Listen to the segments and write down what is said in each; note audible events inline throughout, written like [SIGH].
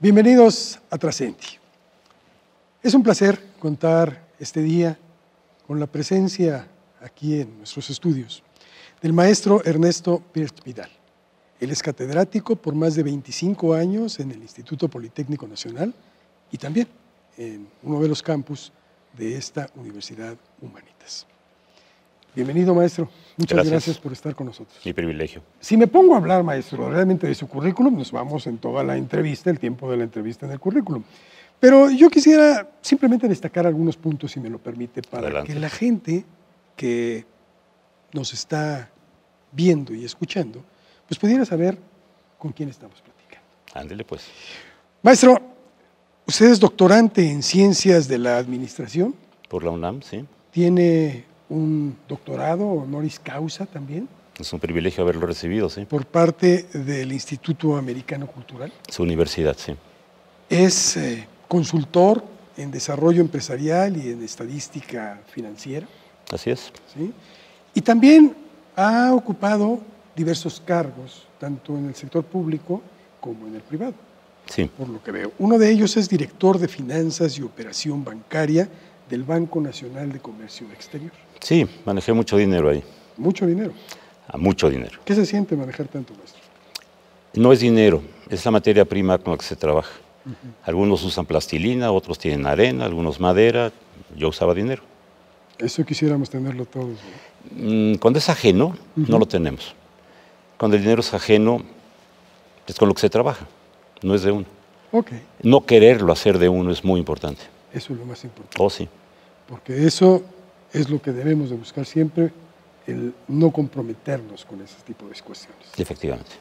Bienvenidos a Trascendi. Es un placer contar este día con la presencia aquí en nuestros estudios del maestro Ernesto Pirt Vidal. Él es catedrático por más de 25 años en el Instituto Politécnico Nacional y también en uno de los campus de esta Universidad Humanitas. Bienvenido, maestro. Muchas gracias. Gracias. por estar con nosotros. Mi privilegio. Si me pongo a hablar, maestro, realmente de su currículum, nos vamos en toda la entrevista, el tiempo de la entrevista en el currículum. Pero yo quisiera simplemente destacar algunos puntos, si me lo permite, para Adelante. que la gente que nos está viendo y escuchando, pues pudiera saber con quién estamos platicando. Ándele pues. Maestro, usted es doctorante en ciencias de la administración, Por la UNAM, sí. tiene un doctorado honoris causa también Es un privilegio haberlo recibido, sí. por parte del Instituto Americano Cultural. Su universidad, sí. Es eh, consultor en desarrollo empresarial y en estadística financiera. Así es. ¿sí? Y también ha ocupado diversos cargos, tanto en el sector público como en el privado, Sí. por lo que veo. Uno de ellos es director de finanzas y operación bancaria del Banco Nacional de Comercio Exterior. Sí, manejé mucho dinero ahí. Mucho dinero. A mucho dinero. ¿Qué se siente manejar tanto, maestro? No es dinero, es la materia prima con la que se trabaja. Algunos usan plastilina, otros tienen arena, algunos madera. Yo usaba dinero. Eso quisiéramos tenerlo todos. ¿no? Mm, Cuando es ajeno, no lo tenemos. Cuando el dinero es ajeno, es con lo que se trabaja, no es de uno. Ok, No quererlo hacer de uno es muy importante. eso es lo más importante. Oh, sí. Porque eso es lo que debemos de buscar siempre, el no comprometernos con ese tipo de cuestiones. Efectivamente.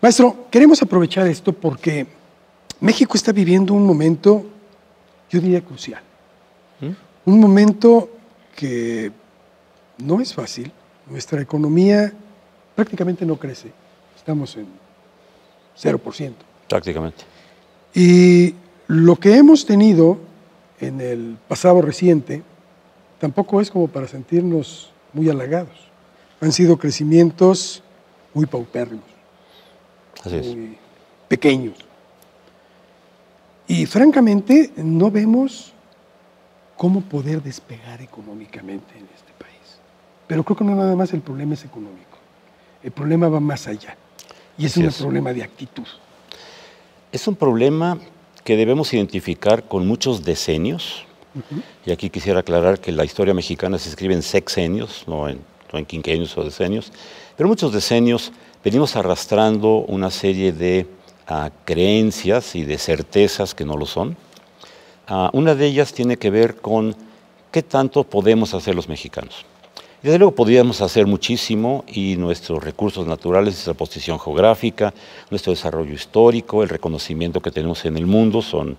Maestro, queremos aprovechar esto porque México está viviendo un momento, yo diría crucial, ¿Mm? un momento que no es fácil, nuestra economía prácticamente no crece, estamos en 0%. Prácticamente. Y lo que hemos tenido en el pasado reciente tampoco es como para sentirnos muy halagados. Han sido crecimientos muy paupérrimos, Así es. muy pequeños. Y francamente no vemos cómo poder despegar económicamente en este país. Pero creo que no nada más el problema es económico. El problema va más allá. Y es Así un es. problema de actitud. Es un problema que debemos identificar con muchos decenios. Y aquí quisiera aclarar que la historia mexicana se escribe en sexenios, no en, no en quinquenios o decenios. Pero muchos decenios venimos arrastrando una serie de ah, creencias y de certezas que no lo son. Ah, una de ellas tiene que ver con qué tanto podemos hacer los mexicanos. Desde luego podríamos hacer muchísimo y nuestros recursos naturales, nuestra posición geográfica, nuestro desarrollo histórico, el reconocimiento que tenemos en el mundo son,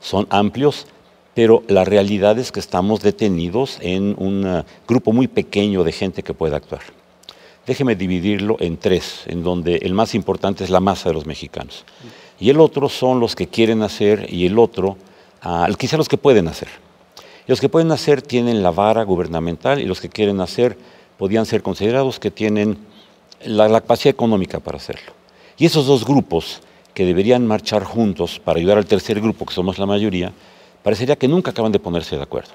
son amplios, pero la realidad es que estamos detenidos en un ah, grupo muy pequeño de gente que puede actuar. Déjeme dividirlo en tres, en donde el más importante es la masa de los mexicanos. Y el otro son los que quieren hacer y el otro, ah, quizá los que pueden hacer. Los que pueden hacer tienen la vara gubernamental y los que quieren hacer podían ser considerados que tienen la, capacidad económica para hacerlo. Y esos dos grupos que deberían marchar juntos para ayudar al tercer grupo, que somos la mayoría, parecería que nunca acaban de ponerse de acuerdo.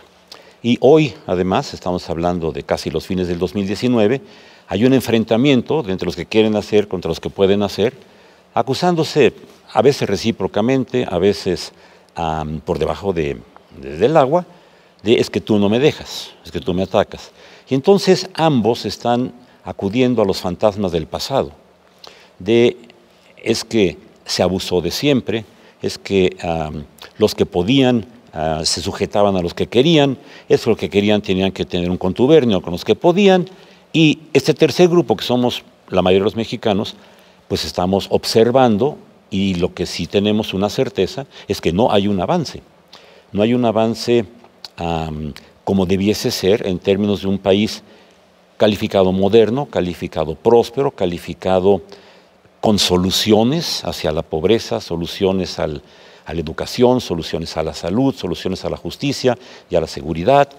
Y hoy, además, estamos hablando de casi los fines del 2019, hay un enfrentamiento entre los que quieren hacer contra los que pueden hacer, acusándose a veces recíprocamente, a veces por debajo de- de- del agua, de es que tú no me dejas, es que tú me atacas. Y entonces ambos están acudiendo a los fantasmas del pasado, de es que se abusó de siempre, es que los que podían ah, se sujetaban a los que querían, es que los que querían tenían que tener un contubernio con los que podían, y este tercer grupo, que somos la mayoría de los mexicanos, pues estamos observando y lo que sí tenemos una certeza es que no hay un avance. No hay un avance como debiese ser en términos de un país calificado moderno, calificado próspero, calificado con soluciones hacia la pobreza, soluciones al- a la educación, soluciones a la salud, soluciones a la justicia y a la seguridad.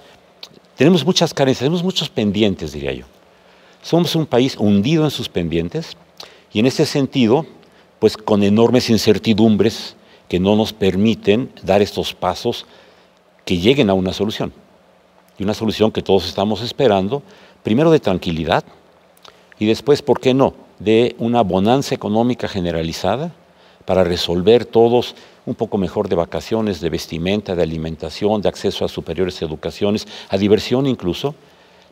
Tenemos muchas carencias, tenemos muchos pendientes, diría yo. Somos un país hundido en sus pendientes y en ese sentido, pues con enormes incertidumbres que no nos permiten dar estos pasos que lleguen a una solución. Y una solución que todos estamos esperando, primero de tranquilidad y después, ¿por qué no?, de una bonanza económica generalizada para resolver todos un poco mejor de vacaciones, de vestimenta, de alimentación, de acceso a superiores educaciones, a diversión incluso.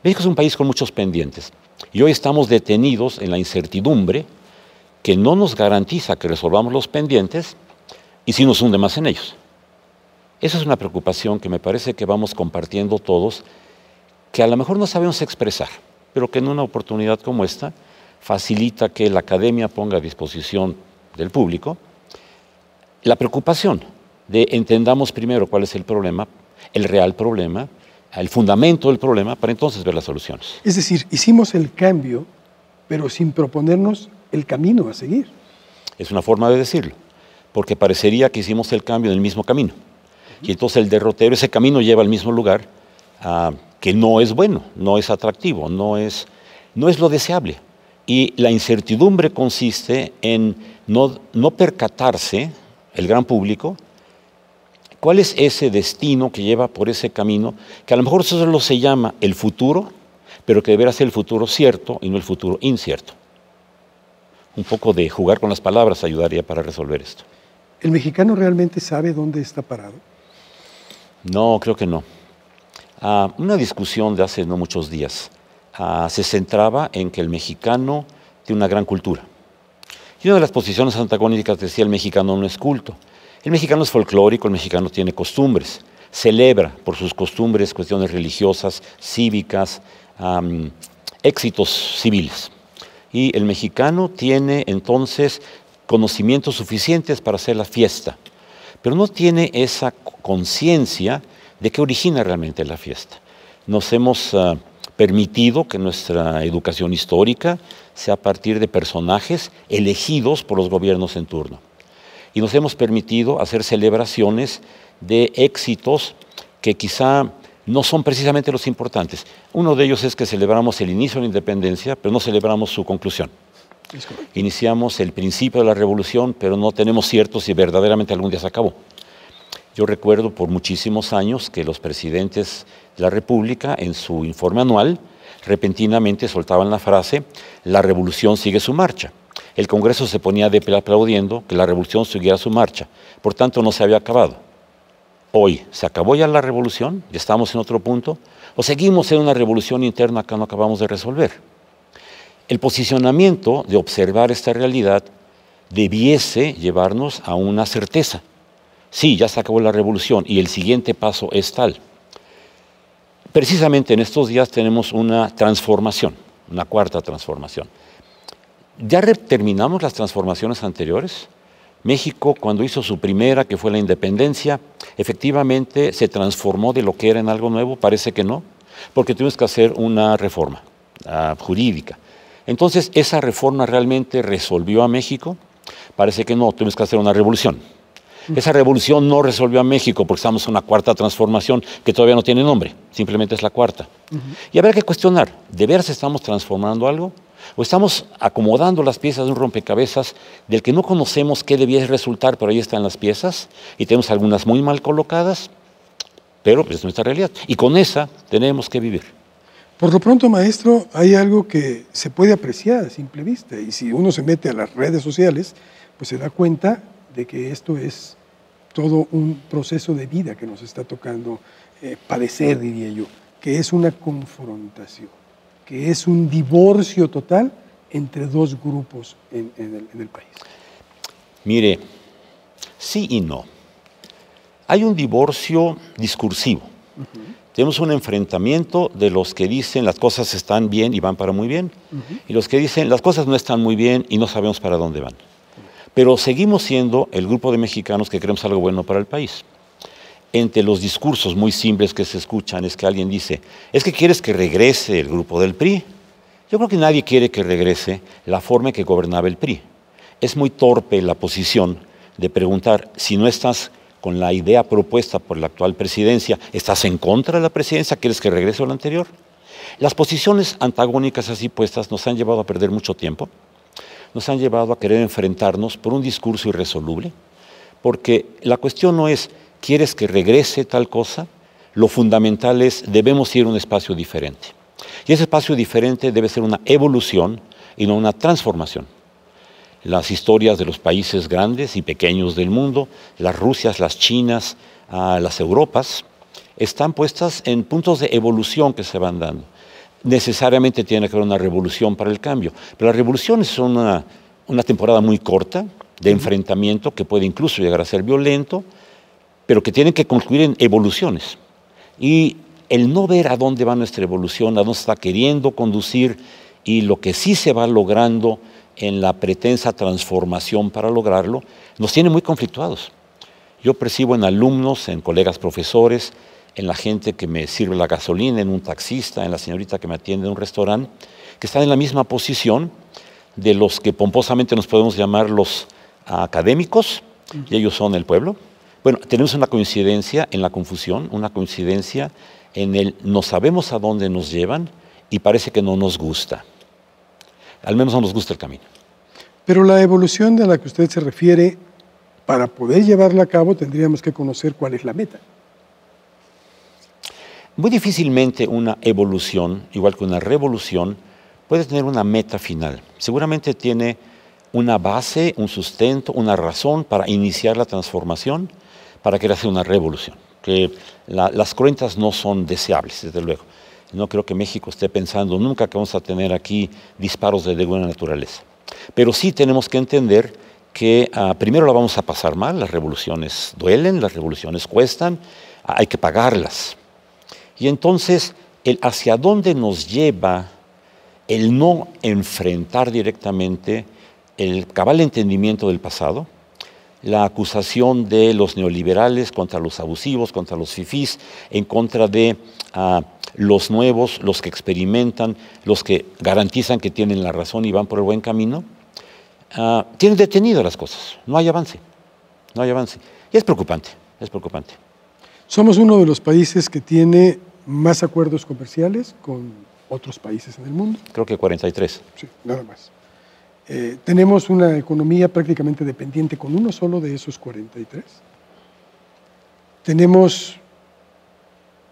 México es un país con muchos pendientes y hoy estamos detenidos en la incertidumbre que no nos garantiza que resolvamos los pendientes y si nos hunde más en ellos. Esa es una preocupación que me parece que vamos compartiendo todos, que a lo mejor no sabemos expresar, pero que en una oportunidad como esta facilita que la academia ponga a disposición del público la preocupación de entendamos primero cuál es el problema, el real problema, el fundamento del problema, para entonces ver las soluciones. Es decir, hicimos el cambio, pero sin proponernos el camino a seguir. Es una forma de decirlo, porque parecería que hicimos el cambio en el mismo camino. Y entonces el derrotero, ese camino lleva al mismo lugar, uh, que no es bueno, no es atractivo, no es, no es lo deseable. Y la incertidumbre consiste en no, no percatarse, el gran público, cuál es ese destino que lleva por ese camino, que a lo mejor solo se llama el futuro, pero que deberá ser el futuro cierto y no el futuro incierto un poco de jugar con las palabras ayudaría para resolver esto. ¿El mexicano realmente sabe dónde está parado? No, creo que no. Ah, una discusión de hace no muchos días ah, se centraba en que el mexicano tiene una gran cultura. Y una de las posiciones antagónicas decía el mexicano no es culto. El mexicano es folclórico, el mexicano tiene costumbres, celebra por sus costumbres cuestiones religiosas, cívicas, éxitos civiles y el mexicano tiene entonces conocimientos suficientes para hacer la fiesta, pero no tiene esa conciencia de qué origina realmente la fiesta. Nos hemos ah, permitido que nuestra educación histórica sea a partir de personajes elegidos por los gobiernos en turno. Y nos hemos permitido hacer celebraciones de éxitos que quizá no son precisamente los importantes. Uno de ellos es que celebramos el inicio de la independencia, pero no celebramos su conclusión. Iniciamos el principio de la revolución, pero no tenemos cierto si verdaderamente algún día se acabó. Yo recuerdo por muchísimos años que los presidentes de la República, en su informe anual, repentinamente soltaban la frase, la revolución sigue su marcha. El Congreso se ponía de pie aplaudiendo que la revolución siguiera su marcha. Por tanto, no se había acabado hoy? ¿Se acabó ya la revolución? ¿Ya estamos en otro punto? ¿O seguimos en una revolución interna que no acabamos de resolver? El posicionamiento de observar esta realidad debiese llevarnos a una certeza. Sí, ya se acabó la revolución y el siguiente paso es tal. Precisamente en estos días tenemos una transformación, una cuarta transformación. ¿Ya terminamos las transformaciones anteriores? México, cuando hizo su primera, que fue la independencia, efectivamente se transformó de lo que era en algo nuevo, parece que no, porque tuvimos que hacer una reforma uh, jurídica. Entonces, ¿esa reforma realmente resolvió a México? Parece que no, tuvimos que hacer una revolución. Esa revolución no resolvió a México porque estamos en una cuarta transformación que todavía no tiene nombre, simplemente es la cuarta. Y habrá que cuestionar, ¿de veras estamos transformando algo? o estamos acomodando las piezas de un rompecabezas del que no conocemos qué debiese resultar, pero ahí están las piezas y tenemos algunas muy mal colocadas, pero es nuestra realidad. Y con esa tenemos que vivir. Por lo pronto, maestro, hay algo que se puede apreciar a simple vista y si uno se mete a las redes sociales, pues se da cuenta de que esto es todo un proceso de vida que nos está tocando eh, padecer, diría yo, que es una confrontación que es un divorcio total entre dos grupos en, el, país. Mire, sí y no. Hay un divorcio discursivo. Tenemos un enfrentamiento de los que dicen las cosas están bien y van para muy bien, y los que dicen las cosas no están muy bien y no sabemos para dónde van. Pero seguimos siendo el grupo de mexicanos que queremos algo bueno para el país entre los discursos muy simples que se escuchan es que alguien dice, es que quieres que regrese el grupo del PRI. Yo creo que nadie quiere que regrese la forma en que gobernaba el PRI. Es muy torpe la posición de preguntar si no estás con la idea propuesta por la actual presidencia, ¿estás en contra de la presidencia? ¿Quieres que regrese a lo anterior? Las posiciones antagónicas así puestas nos han llevado a perder mucho tiempo, nos han llevado a querer enfrentarnos por un discurso irresoluble, porque la cuestión no es, ¿quieres que regrese tal cosa? Lo fundamental es, debemos ir a un espacio diferente. Y ese espacio diferente debe ser una evolución y no una transformación. Las historias de los países grandes y pequeños del mundo, las Rusias, las Chinas, ah, las Europas, están puestas en puntos de evolución que se van dando. Necesariamente tiene que haber una revolución para el cambio, pero las revoluciones son una, una temporada muy corta de enfrentamiento que puede incluso llegar a ser violento, pero que tienen que concluir en evoluciones. Y el no ver a dónde va nuestra evolución, a dónde está queriendo conducir y lo que sí se va logrando en la pretensa transformación para lograrlo, nos tiene muy conflictuados. Yo percibo en alumnos, en colegas profesores, en la gente que me sirve la gasolina, en un taxista, en la señorita que me atiende en un restaurante, que están en la misma posición de los que pomposamente nos podemos llamar los académicos, y ellos son el pueblo. Bueno, tenemos una coincidencia en la confusión, una coincidencia en el no sabemos a dónde nos llevan y parece que no nos gusta. Al menos no nos gusta el camino. Pero la evolución de la que usted se refiere, para poder llevarla a cabo tendríamos que conocer cuál es la meta. Muy difícilmente una evolución, igual que una revolución, puede tener una meta final. Seguramente tiene una base, un sustento, una razón para iniciar la transformación, para que hacer una revolución. Que las cuentas no son deseables, desde luego. No creo que México esté pensando nunca que vamos a tener aquí disparos de buena naturaleza. Pero sí tenemos que entender que ah, primero la vamos a pasar mal, las revoluciones duelen, las revoluciones cuestan, hay que pagarlas. Y entonces, el hacia dónde nos lleva el no enfrentar directamente el cabal entendimiento del pasado, la acusación de los neoliberales contra los abusivos, contra los fifís, en contra de ah, los nuevos, los que experimentan, los que garantizan que tienen la razón y van por el buen camino, uh, tienen detenido las cosas, no hay avance, no hay avance. Y es preocupante, es preocupante. Somos uno de los países que tiene más acuerdos comerciales con otros países en el mundo. Creo que 43. Sí, nada más. Eh, tenemos una economía prácticamente dependiente con uno solo de esos 43. Tenemos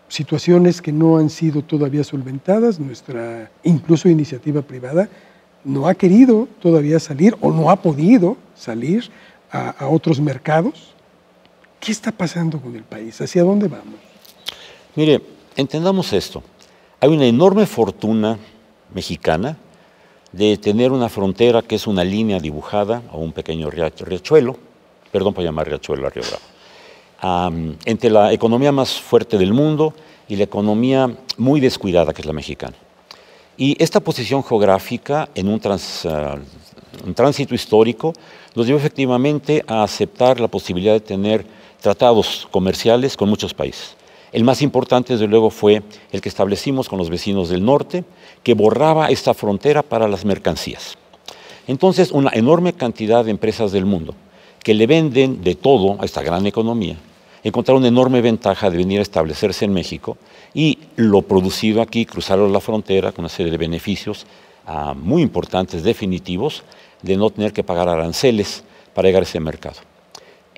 situaciones que no han sido todavía solventadas, nuestra incluso iniciativa privada no ha querido todavía salir o no ha podido salir a, a otros mercados. ¿Qué está pasando con el país? ¿Hacia dónde vamos? Mire, entendamos esto. Hay una enorme fortuna mexicana de tener una frontera que es una línea dibujada o un pequeño riachuelo, perdón por llamar riachuelo a Río Bravo, entre la economía más fuerte del mundo y la economía muy descuidada que es la mexicana. Y esta posición geográfica en un, ah, un tránsito histórico nos llevó efectivamente a aceptar la posibilidad de tener tratados comerciales con muchos países. El más importante, desde luego, fue el que establecimos con los vecinos del norte, que borraba esta frontera para las mercancías. Entonces, una enorme cantidad de empresas del mundo que le venden de todo a esta gran economía, encontraron una enorme ventaja de venir a establecerse en México y lo producido aquí, cruzaron la frontera con una serie de beneficios ah, muy importantes, definitivos, de no tener que pagar aranceles para llegar a ese mercado.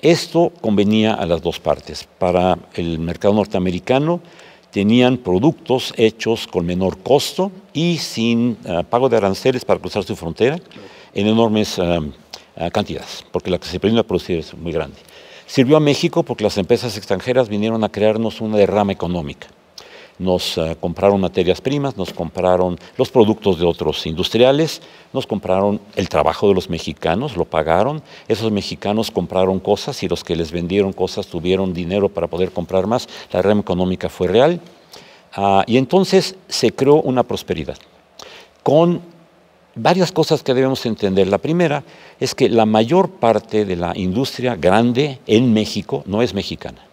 Esto convenía a las dos partes. Para el mercado norteamericano tenían productos hechos con menor costo y sin eh, pago de aranceles para cruzar su frontera en enormes eh, eh, cantidades, porque la que se pretende producir es muy grande. Sirvió a México porque las empresas extranjeras vinieron a crearnos una derrama económica nos eh, compraron materias primas, nos compraron los productos de otros industriales, nos compraron el trabajo de los mexicanos, lo pagaron, esos mexicanos compraron cosas y los que les vendieron cosas tuvieron dinero para poder comprar más, la rama económica fue real ah, y entonces se creó una prosperidad con varias cosas que debemos entender. La primera es que la mayor parte de la industria grande en México no es mexicana.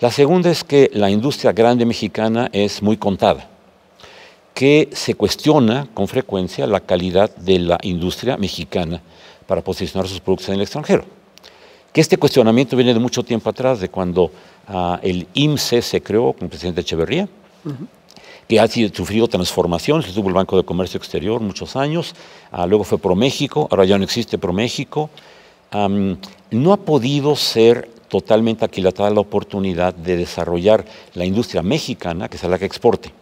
La segunda es que la industria grande mexicana es muy contada, que se cuestiona con frecuencia la calidad de la industria mexicana para posicionar sus productos en el extranjero. Que este cuestionamiento viene de mucho tiempo atrás, de cuando ah, el IMSE se creó con el presidente Echeverría, que ha sufrido transformaciones, tuvo el Banco de Comercio Exterior muchos años, ah, luego fue ProMéxico, ahora ya no existe ProMéxico, no ha podido ser totalmente aquilatada la oportunidad de desarrollar la industria mexicana, que es la que exporte.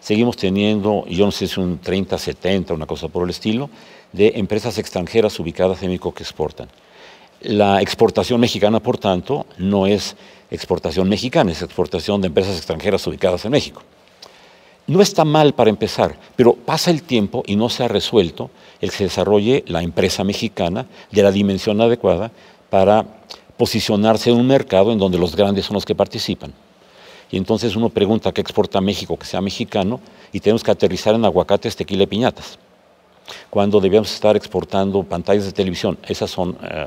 Seguimos teniendo, yo no sé si un 30, 70, una cosa por el estilo, de empresas extranjeras ubicadas en México que exportan. La exportación mexicana, por tanto, no es exportación mexicana, es exportación de empresas extranjeras ubicadas en México. No está mal para empezar, pero pasa el tiempo y no se ha resuelto el que se desarrolle la empresa mexicana de la dimensión adecuada para posicionarse en un mercado en donde los grandes son los que participan. Y entonces uno pregunta qué exporta México que sea mexicano y tenemos que aterrizar en aguacates, tequila y piñatas. Cuando debíamos estar exportando pantallas de televisión, esas son eh,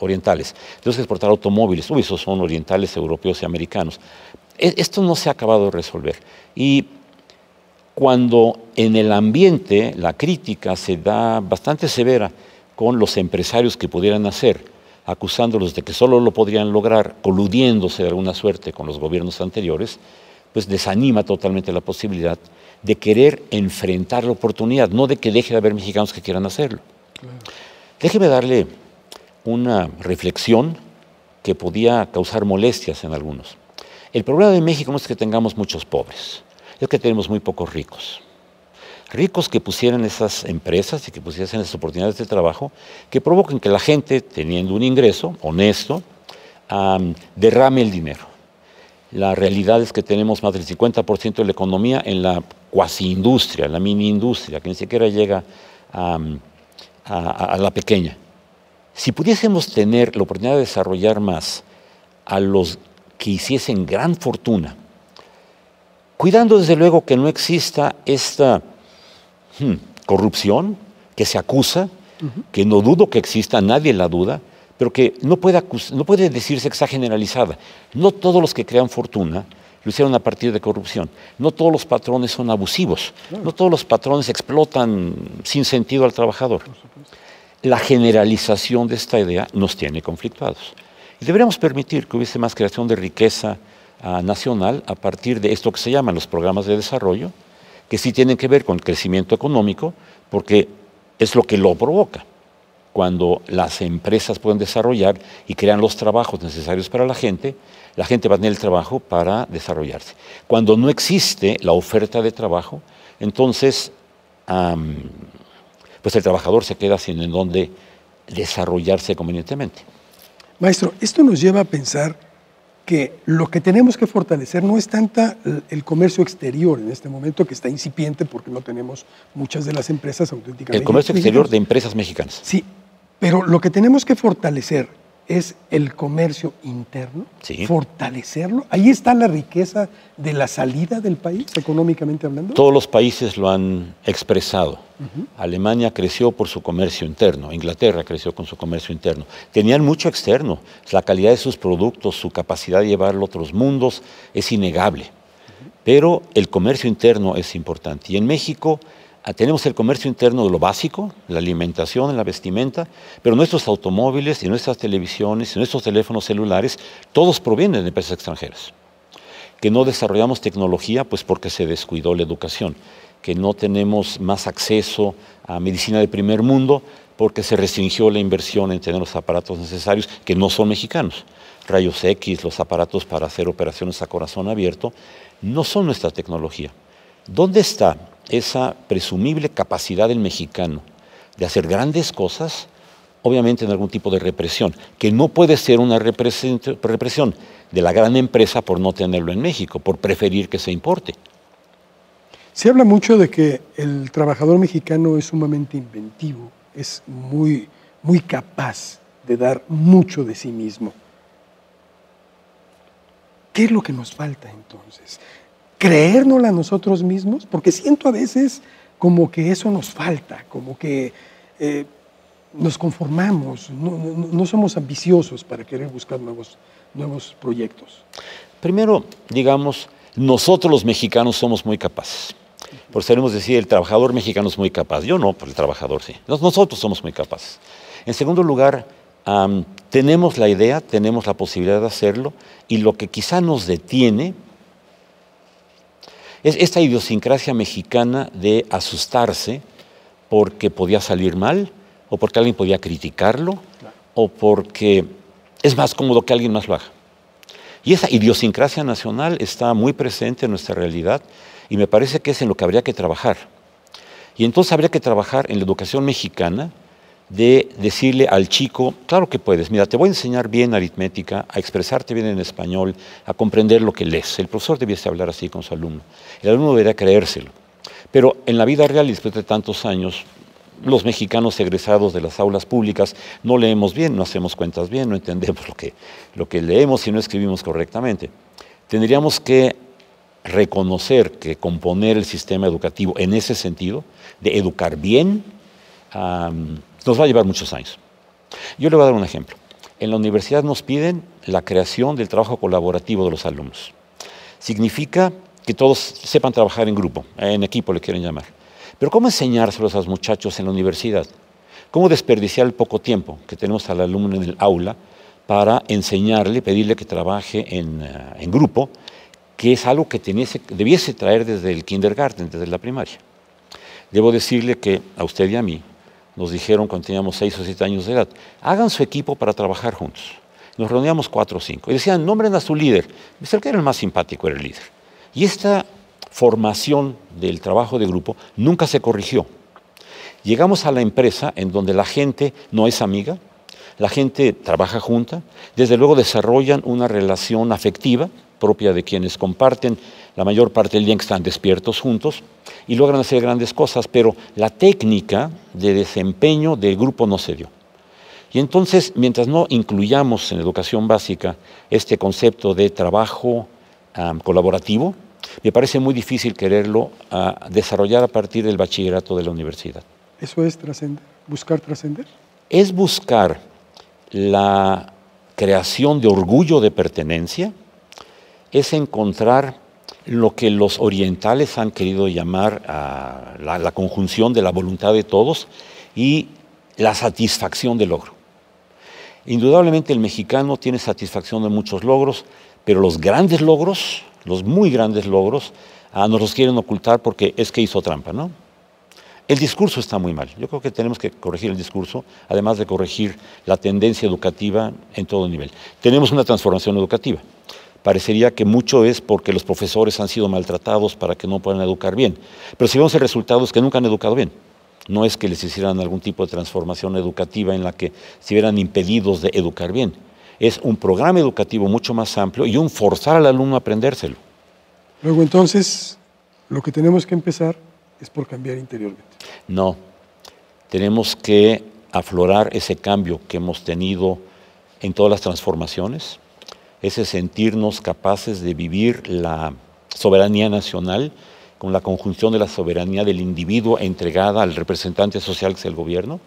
orientales. Tenemos que exportar automóviles, esos son orientales, europeos y americanos. E, esto no se ha acabado de resolver. Y cuando en el ambiente la crítica se da bastante severa con los empresarios que pudieran hacer, acusándolos de que solo lo podrían lograr coludiéndose de alguna suerte con los gobiernos anteriores, pues desanima totalmente la posibilidad de querer enfrentar la oportunidad, no de que deje de haber mexicanos que quieran hacerlo. Déjeme darle una reflexión que podía causar molestias en algunos. El problema de México no es que tengamos muchos pobres, es que tenemos muy pocos ricos ricos que pusieran esas empresas y que pusiesen esas oportunidades de trabajo que provoquen que la gente, teniendo un ingreso honesto, derrame el dinero. La realidad es que tenemos más del 50% de la economía en la cuasi industria, la mini industria, que ni siquiera llega a, a la pequeña. Si pudiésemos tener la oportunidad de desarrollar más a los que hiciesen gran fortuna, cuidando desde luego que no exista esta. Corrupción que se acusa, que no dudo que exista, nadie la duda, pero que no puede, no puede decirse que está generalizada. No todos los que crean fortuna lo hicieron a partir de corrupción. No todos los patrones son abusivos. No todos los patrones explotan sin sentido al trabajador. La generalización de esta idea nos tiene conflictuados. Y deberíamos permitir que hubiese más creación de riqueza ah, nacional a partir de esto que se llaman los programas de desarrollo, que sí tienen que ver con crecimiento económico, porque es lo que lo provoca. Cuando las empresas pueden desarrollar y crean los trabajos necesarios para la gente, la gente va a tener el trabajo para desarrollarse. Cuando no existe la oferta de trabajo, entonces pues el trabajador se queda sin en dónde desarrollarse convenientemente. Maestro, esto nos lleva a pensar que lo que tenemos que fortalecer no es tanta el comercio exterior en este momento, que está incipiente porque no tenemos muchas de las empresas auténticamente. El comercio exterior de empresas mexicanas. Sí, pero lo que tenemos que fortalecer es el comercio interno, fortalecerlo. Ahí está la riqueza de la salida del país, económicamente hablando. Todos los países lo han expresado. Alemania creció por su comercio interno, Inglaterra creció con su comercio interno. Tenían mucho externo. La calidad de sus productos, su capacidad de llevarlo a otros mundos es innegable. Pero el comercio interno es importante. Y en México tenemos el comercio interno de lo básico, la alimentación, la vestimenta, pero nuestros automóviles y nuestras televisiones y nuestros teléfonos celulares, todos provienen de empresas extranjeras. Que no desarrollamos tecnología, pues porque se descuidó la educación. Que no tenemos más acceso a medicina de primer mundo, porque se restringió la inversión en tener los aparatos necesarios, que no son mexicanos. Rayos X, los aparatos para hacer operaciones a corazón abierto, no son nuestra tecnología. ¿Dónde está esa presumible capacidad del mexicano de hacer grandes cosas, obviamente en algún tipo de represión, que no puede ser una represión de la gran empresa por no tenerlo en México, por preferir que se importe. Se habla mucho de que el trabajador mexicano es sumamente inventivo, es muy, muy capaz de dar mucho de sí mismo. ¿Qué es lo que nos falta entonces? Creérnosla nosotros mismos, porque siento a veces como que eso nos falta, como que eh, nos conformamos, no, somos ambiciosos para querer buscar nuevos, nuevos proyectos. Primero, digamos, nosotros los mexicanos somos muy capaces. Por seremos decir, el trabajador mexicano es muy capaz. Yo no, pero el trabajador sí. Nosotros somos muy capaces. En segundo lugar, tenemos la idea, tenemos la posibilidad de hacerlo, y lo que quizá nos detiene es esta idiosincrasia mexicana de asustarse porque podía salir mal o porque alguien podía criticarlo o porque es más cómodo que alguien más lo haga. Y esa idiosincrasia nacional está muy presente en nuestra realidad y me parece que es en lo que habría que trabajar. Y entonces habría que trabajar en la educación mexicana de decirle al chico, claro que puedes, mira, te voy a enseñar bien aritmética, a expresarte bien en español, a comprender lo que lees. El profesor debiese hablar así con su alumno. El alumno debería creérselo. Pero en la vida real, después de tantos años, los mexicanos egresados de las aulas públicas no leemos bien, no hacemos cuentas bien, no entendemos [LAUGHS] lo que, lo que leemos y no escribimos correctamente. Tendríamos que reconocer que componer el sistema educativo en ese sentido, de educar bien, nos va a llevar muchos años. Yo le voy a dar un ejemplo. En la universidad nos piden la creación del trabajo colaborativo de los alumnos. Significa que todos sepan trabajar en grupo, en equipo le quieren llamar. Pero ¿cómo enseñárselos a los muchachos en la universidad? ¿Cómo desperdiciar el poco tiempo que tenemos al alumno en el aula para enseñarle, pedirle que trabaje en, eh, grupo, que es algo que debiese traer desde el kindergarten, desde la primaria? Debo decirle que a usted y a mí nos dijeron cuando teníamos seis o siete años de edad, hagan su equipo para trabajar juntos. Nos reuníamos cuatro o cinco y decían, nombren a su líder. El que era el más simpático era el líder. Y esta formación del trabajo de grupo nunca se corrigió. Llegamos a la empresa en donde la gente no es amiga, la gente trabaja junta, desde luego desarrollan una relación afectiva propia de quienes comparten la mayor parte del día que están despiertos juntos y logran hacer grandes cosas, pero la técnica de desempeño del grupo no se dio. Y entonces, mientras no incluyamos en educación básica este concepto de trabajo colaborativo, me parece muy difícil quererlo ah, desarrollar a partir del bachillerato de la universidad. ¿Eso es trascender? ¿Buscar trascender? Es buscar la creación de orgullo de pertenencia, es encontrar lo que los orientales han querido llamar ah, la, conjunción de la voluntad de todos y la satisfacción del logro. Indudablemente el mexicano tiene satisfacción de muchos logros, pero los grandes logros los muy grandes logros, ah, nos los quieren ocultar porque es que hizo trampa, ¿no? El discurso está muy mal. Yo creo que tenemos que corregir el discurso, además de corregir la tendencia educativa en todo nivel. Tenemos una transformación educativa. Parecería que mucho es porque los profesores han sido maltratados para que no puedan educar bien. Pero si vemos el resultado es que nunca han educado bien. No es que les hicieran algún tipo de transformación educativa en la que se vieran impedidos de educar bien es un programa educativo mucho más amplio y un forzar al alumno a aprendérselo. Luego entonces, lo que tenemos que empezar es por cambiar interiormente. No, tenemos que aflorar ese cambio que hemos tenido en todas las transformaciones, ese sentirnos capaces de vivir la soberanía nacional con la conjunción de la soberanía del individuo entregada al representante social que es el gobierno.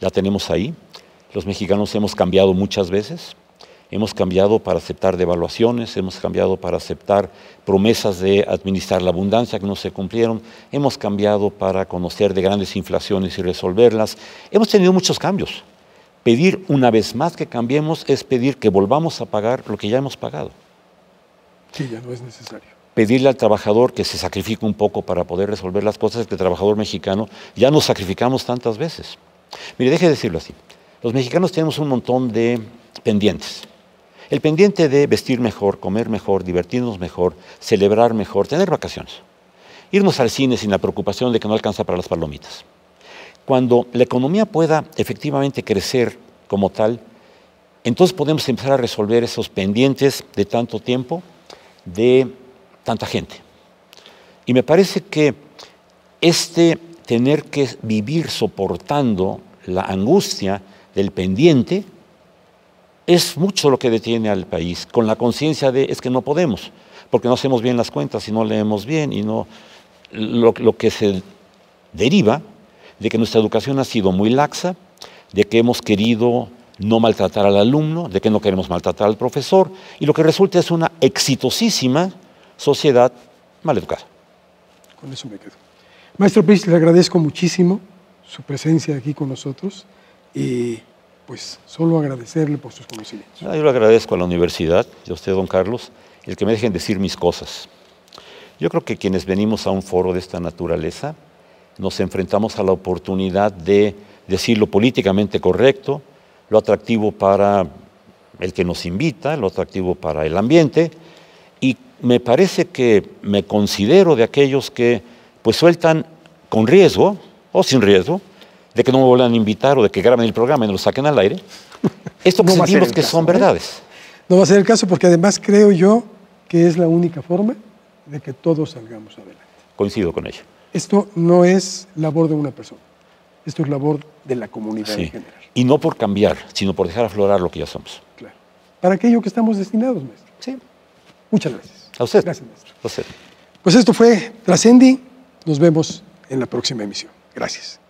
La tenemos ahí. Los mexicanos hemos cambiado muchas veces. Hemos cambiado para aceptar devaluaciones, hemos cambiado para aceptar promesas de administrar la abundancia que no se cumplieron, hemos cambiado para conocer de grandes inflaciones y resolverlas. Hemos tenido muchos cambios. Pedir una vez más que cambiemos es pedir que volvamos a pagar lo que ya hemos pagado. Sí, ya no es necesario. Pedirle al trabajador que se sacrifique un poco para poder resolver las cosas que el trabajador mexicano ya nos sacrificamos tantas veces. Mire, deje de decirlo así. Los mexicanos tenemos un montón de pendientes. El pendiente de vestir mejor, comer mejor, divertirnos mejor, celebrar mejor, tener vacaciones. Irnos al cine sin la preocupación de que no alcanza para las palomitas. Cuando la economía pueda efectivamente crecer como tal, entonces podemos empezar a resolver esos pendientes de tanto tiempo, de tanta gente. Y me parece que este tener que vivir soportando la angustia del pendiente es mucho lo que detiene al país, con la conciencia de es que no podemos, porque no hacemos bien las cuentas y no leemos bien y no lo, lo que se deriva de que nuestra educación ha sido muy laxa, de que hemos querido no maltratar al alumno, de que no queremos maltratar al profesor, y lo que resulta es una exitosísima sociedad mal educada. Con eso me quedo. Maestro Pris, le agradezco muchísimo su presencia aquí con nosotros y pues solo agradecerle por sus conocimientos. Yo le agradezco a la universidad y a usted, don Carlos, el que me dejen decir mis cosas. Yo creo que quienes venimos a un foro de esta naturaleza nos enfrentamos a la oportunidad de decir lo políticamente correcto, lo atractivo para el que nos invita, lo atractivo para el ambiente, y me parece que me considero de aquellos que pues sueltan con riesgo o sin riesgo de que no me vuelvan a invitar o de que graben el programa y nos lo saquen al aire. [LAUGHS] Esto que No sentimos que caso, son ¿eh? verdades. No va a ser el caso porque además creo yo que es la única forma de que todos salgamos adelante. Coincido con ello. Esto no es labor de una persona, esto es labor de la comunidad en general. Y no por cambiar, sino por dejar aflorar lo que ya somos. Claro. Para aquello que estamos destinados, maestro. Sí. Muchas gracias. A usted. Gracias, maestro. A usted. Pues esto fue Trascendi. Nos vemos en la próxima emisión. Gracias.